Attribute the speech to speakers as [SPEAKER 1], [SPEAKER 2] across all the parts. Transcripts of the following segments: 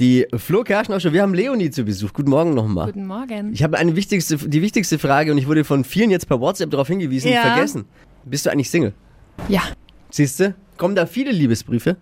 [SPEAKER 1] Die Flo Kerschner Show, wir haben Leonie zu Besuch. Guten Morgen nochmal.
[SPEAKER 2] Guten Morgen.
[SPEAKER 1] Ich habe eine wichtigste, die wichtigste Frage und ich wurde von vielen jetzt per WhatsApp darauf hingewiesen,
[SPEAKER 3] Ja.
[SPEAKER 1] vergessen. Bist du eigentlich Single?
[SPEAKER 2] Ja.
[SPEAKER 1] Siehst du? Kommen da viele Liebesbriefe?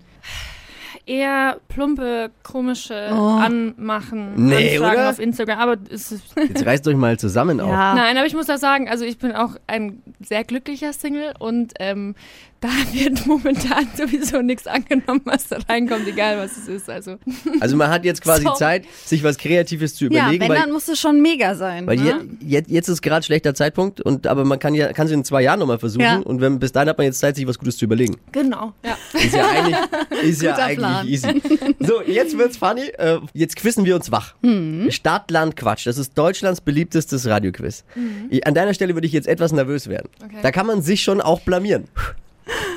[SPEAKER 2] Eher plumpe, komische
[SPEAKER 3] Oh.
[SPEAKER 2] Anmachen,
[SPEAKER 1] Nee,
[SPEAKER 2] Anfragen
[SPEAKER 1] oder?
[SPEAKER 2] auf Instagram. Aber
[SPEAKER 1] Jetzt reißt euch mal zusammen auf.
[SPEAKER 3] Ja.
[SPEAKER 2] Nein, aber ich muss da sagen, also ich bin auch ein sehr glücklicher Single und ähm, da wird momentan sowieso nichts angenommen, was da reinkommt, egal was es ist. Also
[SPEAKER 1] Also man hat jetzt quasi
[SPEAKER 2] So.
[SPEAKER 1] Zeit, sich was Kreatives zu
[SPEAKER 3] Ja,
[SPEAKER 1] überlegen,
[SPEAKER 3] wenn,
[SPEAKER 1] weil,
[SPEAKER 3] dann muss es schon mega sein.
[SPEAKER 1] weil
[SPEAKER 3] ne?
[SPEAKER 1] je, jetzt, jetzt ist gerade schlechter Zeitpunkt, und aber man kann ja kann es in zwei Jahren nochmal versuchen
[SPEAKER 3] Ja.
[SPEAKER 1] und wenn, bis dahin hat man jetzt Zeit, sich was Gutes zu überlegen.
[SPEAKER 2] genau, ja.
[SPEAKER 1] Ist ja eigentlich, ist ja eigentlich easy. So, jetzt wird's funny. Äh, jetzt quissen wir uns wach.
[SPEAKER 3] Mhm.
[SPEAKER 1] Stadt, Land, Quatsch. Das ist Deutschlands beliebtestes Radioquiz. Ich- An deiner Stelle würde ich jetzt etwas nervös werden.
[SPEAKER 2] Okay.
[SPEAKER 1] Da kann man sich schon auch blamieren.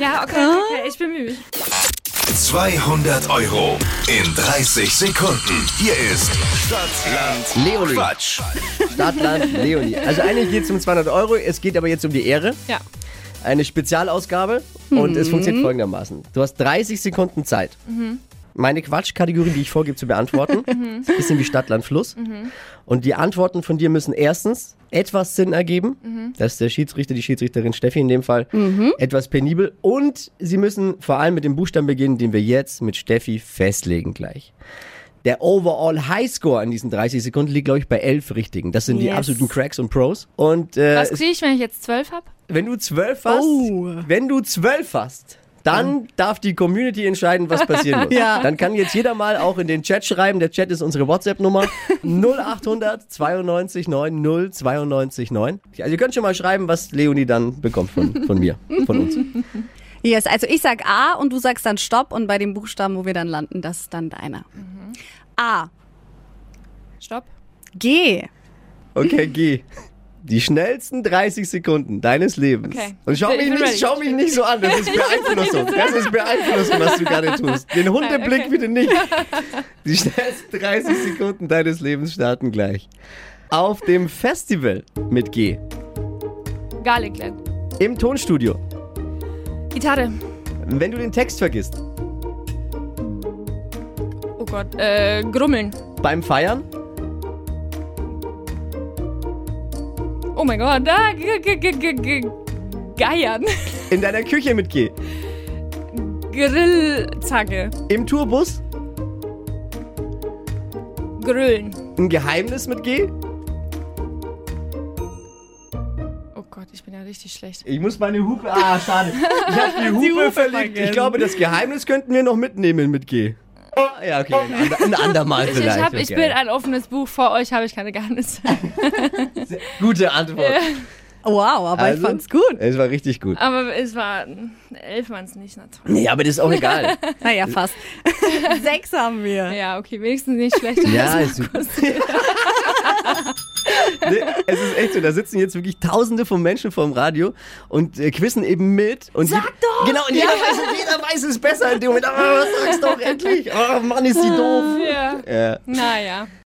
[SPEAKER 2] Ja, okay, okay, okay, ich bemühe mich.
[SPEAKER 4] 200 Euro in 30 Sekunden. Hier ist Stadtland
[SPEAKER 1] Leonie.
[SPEAKER 4] Quatsch.
[SPEAKER 1] Stadt, Land, Leonie. Also eigentlich geht's um 200 Euro. Es geht aber jetzt um die Ehre.
[SPEAKER 2] Ja.
[SPEAKER 1] Eine Spezialausgabe. Und es funktioniert folgendermaßen. Du hast 30 Sekunden Zeit. Meine Quatschkategorie, die ich vorgebe zu beantworten, ist ein bisschen wie Stadt, Land, Fluss. Und die Antworten von dir müssen erstens etwas Sinn ergeben. Das ist der Schiedsrichter, die Schiedsrichterin Steffi in dem Fall. Etwas penibel. Und sie müssen vor allem mit dem Buchstaben beginnen, den wir jetzt mit Steffi festlegen gleich. Der Overall Highscore in diesen 30 Sekunden liegt, glaube ich, bei 11 Richtigen. Das sind die
[SPEAKER 3] Yes.
[SPEAKER 1] absoluten Cracks und Pros. Und äh,
[SPEAKER 2] Was kriege ich, wenn ich jetzt zwölf habe?
[SPEAKER 1] wenn du 12 hast,
[SPEAKER 3] Oh.
[SPEAKER 1] wenn du 12 hast, dann darf die Community entscheiden, was passieren muss.
[SPEAKER 3] Ja.
[SPEAKER 1] Dann kann jetzt jeder mal auch in den Chat schreiben. Der Chat ist unsere WhatsApp-Nummer 0800 92 9 092 9. Also ihr könnt schon mal schreiben, was Leonie dann bekommt von, von mir, von uns.
[SPEAKER 3] Yes, also ich sag A und du sagst dann Stopp und bei dem Buchstaben, wo wir dann landen, das ist dann deiner. A.
[SPEAKER 2] Stopp.
[SPEAKER 3] G.
[SPEAKER 1] Okay, geh. Die schnellsten 30 Sekunden deines Lebens.
[SPEAKER 2] Okay.
[SPEAKER 1] Und schau
[SPEAKER 2] Ich
[SPEAKER 1] mich, nicht, schau mich nicht so an, das ist Beeinflussung. Das ist Beeinflussung, was du gerade tust. Den Hundeblick
[SPEAKER 2] Okay.
[SPEAKER 1] bitte nicht. Die schnellsten 30 Sekunden deines Lebens starten gleich. Auf dem Festival mit G.
[SPEAKER 2] Garlicland.
[SPEAKER 1] Im Tonstudio.
[SPEAKER 2] Gitarre.
[SPEAKER 1] Wenn du den Text vergisst.
[SPEAKER 2] Oh Gott. Äh, Grummeln.
[SPEAKER 1] Beim Feiern.
[SPEAKER 2] Oh mein Gott. Da, g g g g g Geiern.
[SPEAKER 1] In deiner Küche mit G.
[SPEAKER 2] Grillzange.
[SPEAKER 1] Im Tourbus.
[SPEAKER 2] Grillen.
[SPEAKER 1] Ein Geheimnis mit G.
[SPEAKER 2] Oh Gott, ich bin ja richtig schlecht.
[SPEAKER 1] Ich muss meine Hupe. Ah, schade. Ich habe die Hupe,
[SPEAKER 3] Hupe
[SPEAKER 1] verlegt. Ich glaube, das Geheimnis könnten wir noch mitnehmen mit G. Ja, okay. Ein, ander, ein andermal
[SPEAKER 2] Ich,
[SPEAKER 1] vielleicht.
[SPEAKER 2] ich, hab, ich
[SPEAKER 1] okay.
[SPEAKER 2] bin ein offenes Buch. Vor euch habe ich keine Geheimnisse.
[SPEAKER 1] Gute Antwort.
[SPEAKER 3] Wow, aber
[SPEAKER 1] Also?
[SPEAKER 3] ich fand's gut.
[SPEAKER 1] Es war richtig gut.
[SPEAKER 2] Aber es war elf waren es nicht. Na toll.
[SPEAKER 1] Nee, aber das ist auch egal.
[SPEAKER 3] Naja, fast. Sechs haben wir.
[SPEAKER 2] Ja, okay, wenigstens nicht schlecht.
[SPEAKER 1] Ja, ist super. nee, es ist echt so, da sitzen jetzt wirklich tausende von Menschen vorm Radio und äh, quizzen eben mit. Und
[SPEAKER 3] Sag
[SPEAKER 1] je-
[SPEAKER 3] doch!
[SPEAKER 1] Genau, und jeder, weiß, jeder weiß es besser in dem Moment. Aber was sagst doch endlich? Oh Mann, ist sie doof.
[SPEAKER 2] Ja.
[SPEAKER 1] Ja.
[SPEAKER 2] Naja.